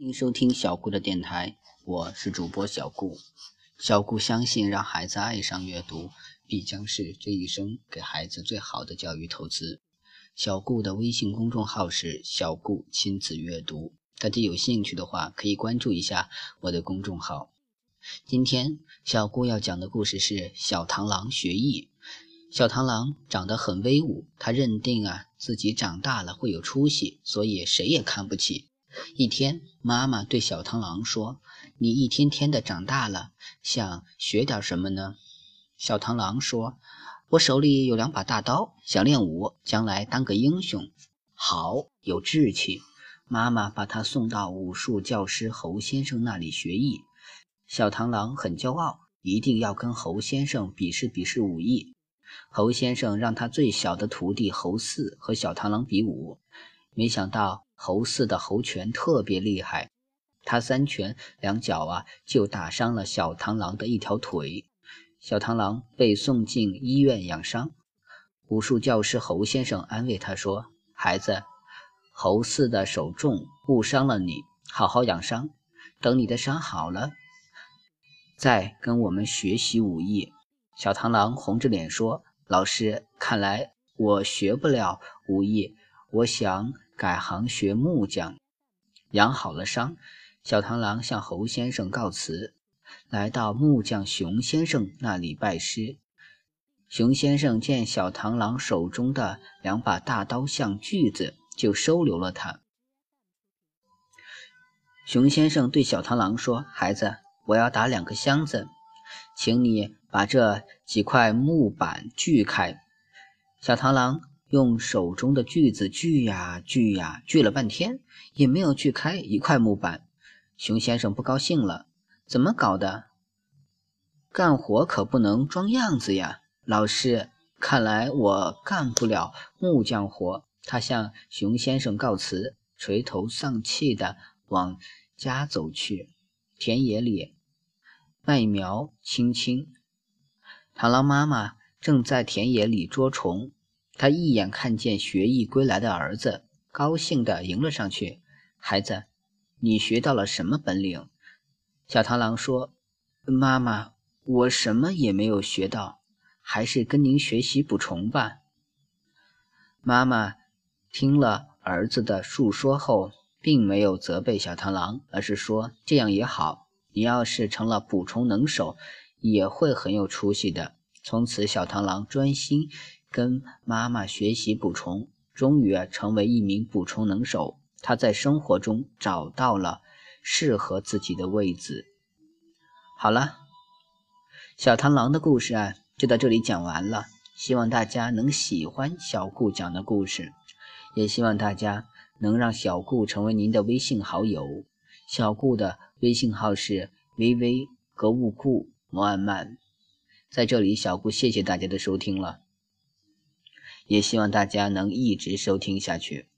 欢迎收听小顾的电台，我是主播小顾。小顾相信，让孩子爱上阅读，必将是这一生给孩子最好的教育投资。小顾的微信公众号是“小顾亲子阅读”，大家有兴趣的话，可以关注一下我的公众号。今天小顾要讲的故事是小螳螂学艺。小螳螂长得很威武，他认定啊自己长大了会有出息，所以谁也看不起。一天，妈妈对小螳螂说：“你一天天的长大了，想学点什么呢？”小螳螂说：“我手里有两把大刀，想练武，将来当个英雄。”好，有志气。妈妈把他送到武术教师侯先生那里学艺。小螳螂很骄傲，一定要跟侯先生比试比试武艺。侯先生让他最小的徒弟侯四和小螳螂比武，没想到。侯四的猴拳特别厉害，他三拳两脚啊就打伤了小螳螂的一条腿，小螳螂被送进医院养伤。武术教师侯先生安慰他说：“孩子，侯四的手重，误伤了你，好好养伤，等你的伤好了，再跟我们学习武艺。”小螳螂红着脸说：“老师，看来我学不了武艺，我想。”改行学木匠，养好了伤，小螳螂向侯先生告辞，来到木匠熊先生那里拜师。熊先生见小螳螂手中的两把大刀像锯子，就收留了他。熊先生对小螳螂说：“孩子，我要打两个箱子，请你把这几块木板锯开。”小螳螂。用手中的锯子锯呀锯呀，锯了半天也没有锯开一块木板。熊先生不高兴了：“怎么搞的？干活可不能装样子呀！”老师，看来我干不了木匠活。他向熊先生告辞，垂头丧气地往家走去。田野里，麦苗青青，螳螂妈妈正在田野里捉虫。他一眼看见学艺归来的儿子，高兴地迎了上去。孩子，你学到了什么本领？小螳螂说：“妈妈，我什么也没有学到，还是跟您学习捕虫吧。”妈妈听了儿子的述说后，并没有责备小螳螂，而是说：“这样也好，你要是成了捕虫能手，也会很有出息的。”从此，小螳螂专心。跟妈妈学习捕虫，终于啊成为一名捕虫能手。他在生活中找到了适合自己的位置。好了，小螳螂的故事啊，就到这里讲完了。希望大家能喜欢小顾讲的故事，也希望大家能让小顾成为您的微信好友。小顾的微信号是微微格物顾摩安曼。在这里，小顾谢谢大家的收听了。也希望大家能一直收听下去。